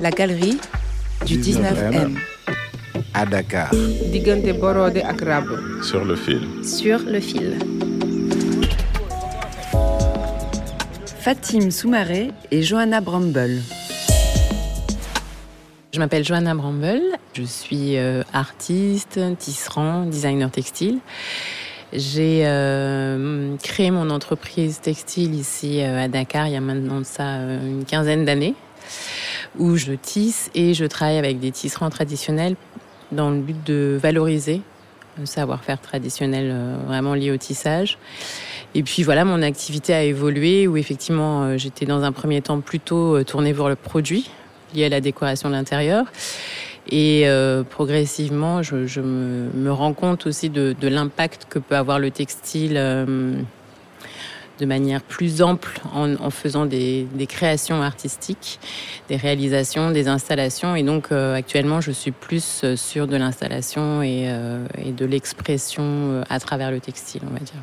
La galerie du 19M. À Dakar. diggante Borode ak. Sur le fil. Sur le fil. Fatim Soumaré et Johanna Bramble. Je m'appelle Johanna Bramble, je suis euh, artiste, tisserand, designer textile. J'ai euh, créé mon entreprise textile ici euh, à Dakar il y a maintenant ça une quinzaine d'années, où je tisse et je travaille avec des tisserands traditionnels dans le but de valoriser le savoir-faire traditionnel euh, vraiment lié au tissage. Et puis voilà, mon activité a évolué où effectivement euh, j'étais dans un premier temps plutôt euh, tournée vers le produit lié à la décoration de l'intérieur. Et progressivement, je, me, rends compte aussi de, l'impact que peut avoir le textile de manière plus ample en, en faisant des, des, créations artistiques, des réalisations, des installations. Et donc euh, actuellement, je suis plus sur de l'installation et, euh, et de l'expression à travers le textile, on va dire.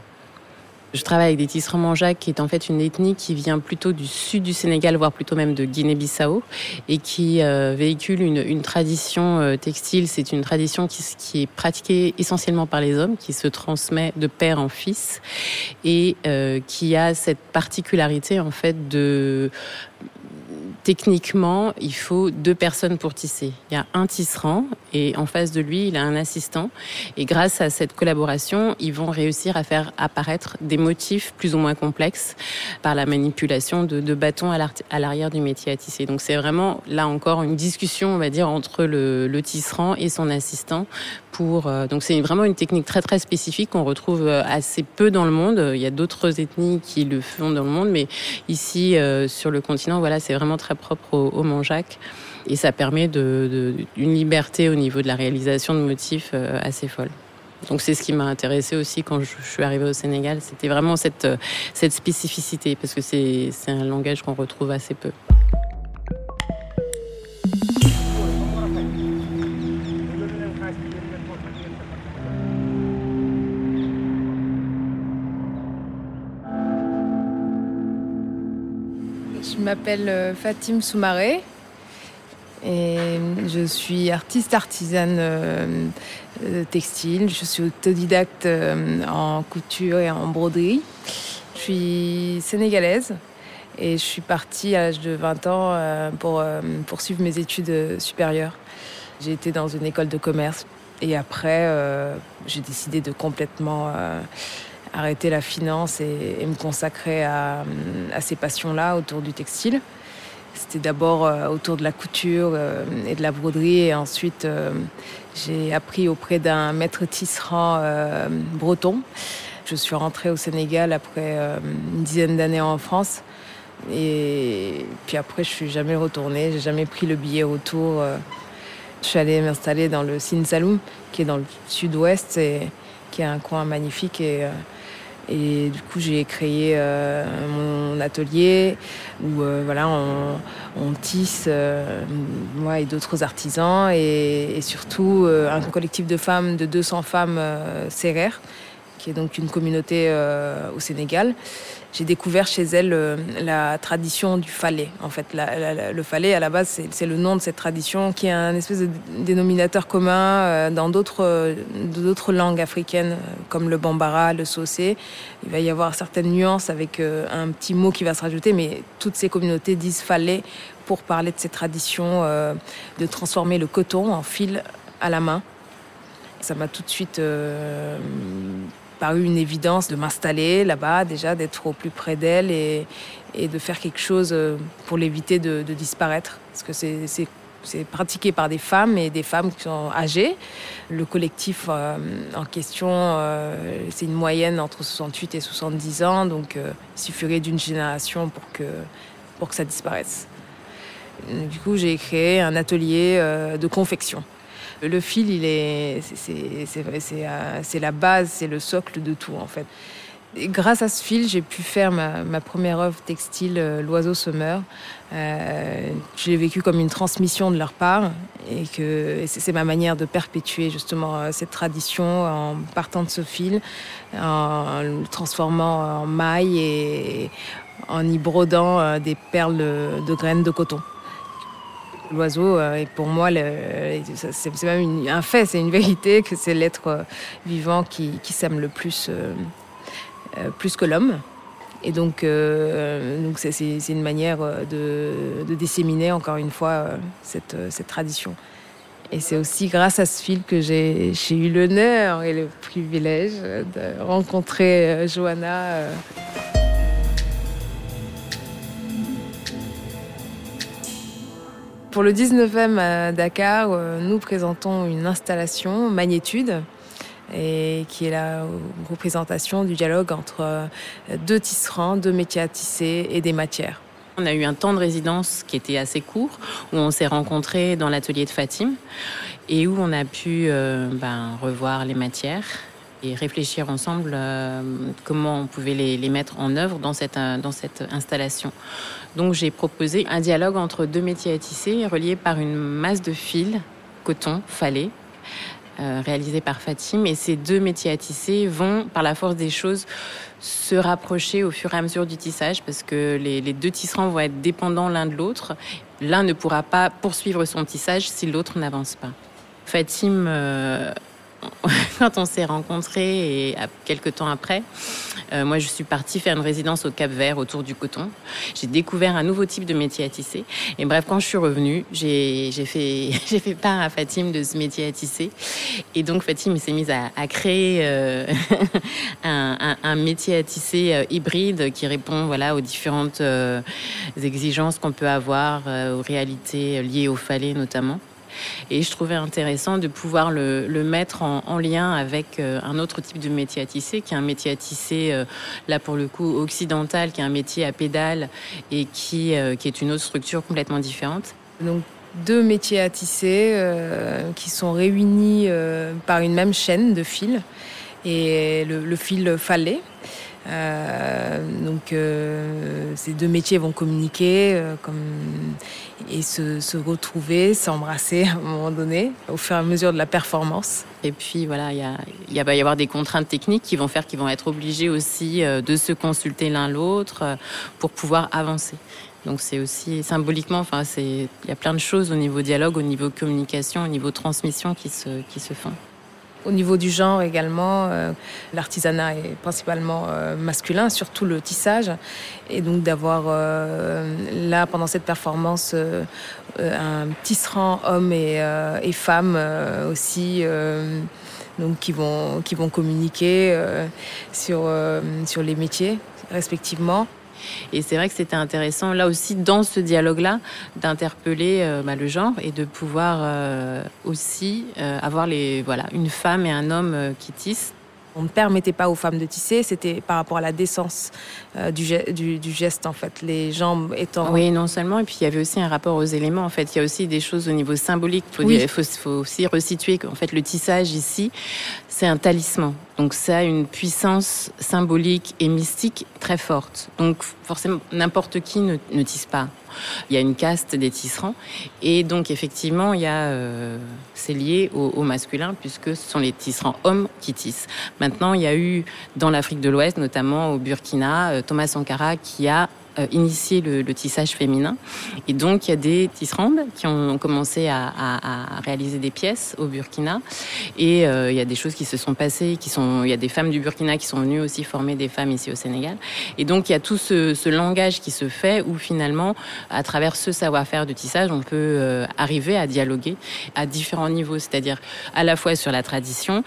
Je travaille avec des tisserands manjac, qui est en fait une ethnie qui vient plutôt du sud du Sénégal, voire plutôt même de Guinée-Bissau, et qui euh, véhicule une, tradition euh, textile. C'est une tradition qui, qui, est pratiquée essentiellement par les hommes, qui se transmet de père en fils, et euh, qui a cette particularité en fait de techniquement, il faut deux personnes pour tisser. Il y a un tisserand et en face de lui, il a un assistant. Et grâce à cette collaboration, ils vont réussir à faire apparaître des motifs plus ou moins complexes par la manipulation de, bâtons à l'arrière du métier à tisser. Donc c'est vraiment là encore une discussion, on va dire, entre le, le tisserand et son assistant. Pour, euh, donc c'est vraiment une technique très très spécifique qu'on retrouve euh, assez peu dans le monde. Il y a d'autres ethnies qui le font dans le monde, mais ici euh, sur le continent, voilà, c'est vraiment très propre au, au et ça permet de, une liberté au niveau de la réalisation de motifs euh, assez folle. Donc c'est ce qui m'a intéressé aussi quand je, suis arrivée au Sénégal, c'était vraiment cette, cette spécificité parce que c'est un langage qu'on retrouve assez peu. Je m'appelle Fatim Soumaré et je suis artiste artisane euh, textile. Je suis autodidacte euh, en couture et en broderie. Je suis sénégalaise et je suis partie à l'âge de 20 ans euh, pour poursuivre mes études supérieures. J'ai été dans une école de commerce et après j'ai décidé de complètement arrêter la finance et, et me consacrer à, à ces passions-là autour du textile. C'était d'abord euh, autour de la couture euh, et de la broderie et ensuite euh, j'ai appris auprès d'un maître tisserand breton. Je suis rentrée au Sénégal après une dizaine d'années en France et puis après je suis jamais retournée, j'ai jamais pris le billet retour. Je suis allée m'installer dans le Sin Saloum qui est dans le sud-ouest et qui est un coin magnifique et et du coup, j'ai créé euh, mon atelier où euh, voilà, on, on tisse, euh, moi et d'autres artisans, et, et surtout euh, un collectif de femmes, de 200 femmes euh, serrères, qui est donc une communauté euh, au Sénégal. J'ai découvert chez elles euh, la tradition du falais. En fait, le falais, à la base, c'est le nom de cette tradition qui est un espèce de dénominateur commun euh, dans d'autres langues africaines, comme le bambara, le saucé. Il va y avoir certaines nuances avec un petit mot qui va se rajouter, mais toutes ces communautés disent falais pour parler de cette tradition euh, de transformer le coton en fil à la main. Ça m'a tout de suite paru une évidence de m'installer là-bas, déjà d'être au plus près d'elle et, de faire quelque chose pour l'éviter de, disparaître. Parce que c'est pratiqué par des femmes et des femmes qui sont âgées. Le collectif euh, en question, euh, c'est une moyenne entre 68 et 70 ans, donc euh, il suffirait d'une génération pour que, pour que ça disparaisse. Du coup, j'ai créé un atelier euh, de confection. Le fil, il est, c'est la base, c'est le socle de tout en fait. Grâce à ce fil, j'ai pu faire ma, première œuvre textile, euh, L'oiseau semeur. Euh, je l'ai vécu comme une transmission de leur part et que c'est ma manière de perpétuer justement euh, cette tradition en partant de ce fil, en le transformant en maille et en y brodant des perles de graines de coton. L'oiseau est pour moi, c'est même un fait, c'est une vérité que c'est l'être vivant qui, sème le plus, plus que l'homme. Et donc, donc c'est, une manière de, de, disséminer encore une fois cette, cette tradition. Et c'est aussi grâce à ce fil que j'ai eu l'honneur et le privilège de rencontrer euh, Johanna. Pour le 19e à Dakar, euh, nous présentons une installation Magnétude et qui est la représentation du dialogue entre deux tisserands, deux métiers à tisser et des matières. On a eu un temps de résidence qui était assez court, où on s'est rencontrés dans l'atelier de Fatim et où on a pu euh, ben, revoir les matières et réfléchir ensemble euh, comment on pouvait les, mettre en œuvre dans cette, euh, dans cette installation. Donc j'ai proposé un dialogue entre deux métiers à tisser reliés par une masse de fils, coton, fallé, réalisé par Fatim. Et ces deux métiers à tisser vont, par la force des choses, se rapprocher au fur et à mesure du tissage parce que les, deux tisserands vont être dépendants l'un de l'autre. L'un ne pourra pas poursuivre son tissage si l'autre n'avance pas. Fatim euh, quand on s'est rencontrés et quelques temps après, euh, moi je suis partie faire une résidence au Cap Vert autour du coton. J'ai découvert un nouveau type de métier à tisser. Et bref, quand je suis revenue, j'ai fait, part à Fatim de ce métier à tisser. Et donc Fatim s'est mise à, créer euh, un, métier à tisser euh, hybride qui répond voilà, aux différentes exigences qu'on peut avoir, aux réalités liées au falais notamment. Et je trouvais intéressant de pouvoir le, mettre en, lien avec euh, un autre type de métier à tisser, qui est un métier à tisser, euh, là pour le coup, occidental, qui est un métier à pédale et qui, euh, qui est une autre structure complètement différente. Donc deux métiers à tisser qui sont réunis par une même chaîne de fils et le, le fil fallet. Euh, donc euh, ces deux métiers vont communiquer euh, comme, et se, retrouver, s'embrasser à un moment donné, au fur et à mesure de la performance. Et puis voilà, il y, a, y va y avoir des contraintes techniques qui vont faire qu'ils vont être obligés aussi de se consulter l'un l'autre pour pouvoir avancer. Donc c'est aussi symboliquement, enfin c'est il y a plein de choses au niveau dialogue, au niveau communication, au niveau transmission qui se qui se font. Au niveau du genre également, euh, l'artisanat est principalement euh, masculin, surtout le tissage. Et donc d'avoir euh, là, pendant cette performance, un tisserand homme et, et femme aussi. donc qui vont, qui vont communiquer sur, sur les métiers respectivement. Et c'est vrai que c'était intéressant, là aussi, dans ce dialogue-là, d'interpeller euh, bah, le genre et de pouvoir euh, aussi euh, avoir les, voilà, une femme et un homme qui tissent on ne permettait pas aux femmes de tisser, c'était par rapport à la décence du, geste en fait, les jambes étant. Oui, non seulement, et puis il y avait aussi un rapport aux éléments en fait. Il y a aussi des choses au niveau symbolique. Il faut, faut, aussi resituer qu'en fait le tissage ici, c'est un talisman. Donc ça a une puissance symbolique et mystique très forte. Donc forcément, n'importe qui ne, tisse pas. Il y a une caste des tisserands. Et donc, effectivement, il y a, euh, c'est lié au, masculin, puisque ce sont les tisserands hommes qui tissent. Maintenant, il y a eu, dans l'Afrique de l'Ouest, notamment au Burkina, euh, Thomas Sankara qui a euh, initier le, tissage féminin. Et donc, il y a des tisserandes qui ont commencé à, réaliser des pièces au Burkina. Et euh, il y a des choses qui se sont passées, qui sont, il y a des femmes du Burkina qui sont venues aussi former des femmes ici au Sénégal. Et donc, il y a tout ce, langage qui se fait où finalement, à travers ce savoir-faire de tissage, on peut euh, arriver à dialoguer à différents niveaux, c'est-à-dire à la fois sur la tradition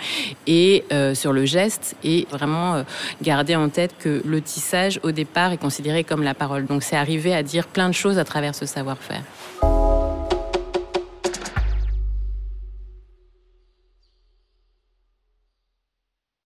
et sur le geste et vraiment garder en tête que le tissage, au départ, est considéré comme la Donc c'est arriver à dire plein de choses à travers ce savoir-faire.